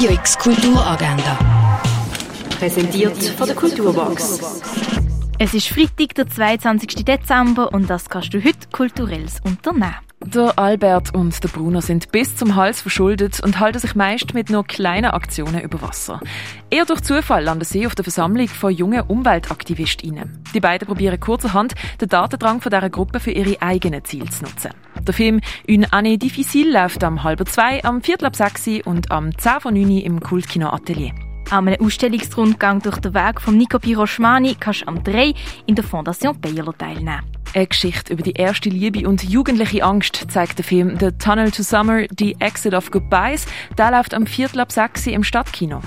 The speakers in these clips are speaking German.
Radio X Kulturagenda. Präsentiert von der Kulturbox. Es ist Freitag, der 22. Dezember und das kannst du heute kulturelles unternehmen. Der Albert und der Bruno sind bis zum Hals verschuldet und halten sich meist mit nur kleinen Aktionen über Wasser. Eher durch Zufall landen sie auf der Versammlung von jungen UmweltaktivistInnen. Die beiden probieren kurzerhand den Datendrang von dieser Gruppe für ihre eigenen Ziele zu nutzen. Der Film «Une année difficile» läuft am halb zwei, am viertel ab sechs und am 10 von 9 im Kultkino Atelier. An einem Ausstellungsrundgang durch den Weg von Nico Piroschmani kannst du am 3 in der Fondation Bayerlo teilnehmen. Eine Geschichte über die erste Liebe und jugendliche Angst zeigt der Film The Tunnel to Summer, The Exit of Goodbyes. Der läuft am Viertel ab 6 im Stadtkino.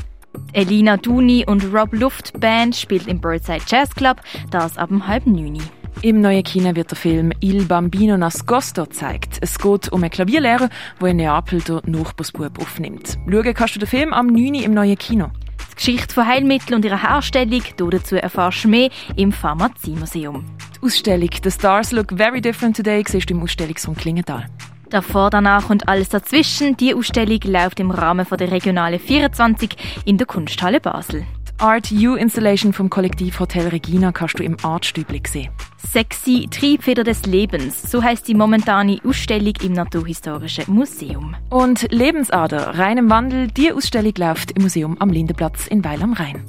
Elina Duni und Rob Luft Band spielt im Birdside Jazz Club, das ab dem halb neun. Im neuen Kino wird der Film Il Bambino Nascosto gezeigt. Es geht um einen Klavierlehrer, der in Neapel den Nachbarsbub aufnimmt. Schauen kannst du den Film am 9. im neuen Kino. Die Geschichte von Heilmitteln und ihrer Herstellung, dazu erfährst du mehr im Pharmaziemuseum. Die Ausstellung «The Stars Look Very Different Today» siehst du im Ausstellungsraum Klingenthal. Davor, danach und alles dazwischen. Die Ausstellung läuft im Rahmen der Regionale 24 in der Kunsthalle Basel. Art U Installation vom Kollektiv Hotel Regina kannst du im Artstübli sehen. Sexy Triebfeder des Lebens, so heißt die momentane Ausstellung im Naturhistorischen Museum. Und Lebensader, rein im Wandel, die Ausstellung läuft im Museum am Lindenplatz in Weil am Rhein.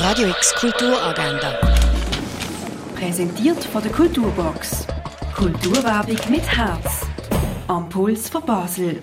Radio X Kulturagenda. Präsentiert von der Kulturbox. Kulturwerbung mit Herz. Am Puls von Basel.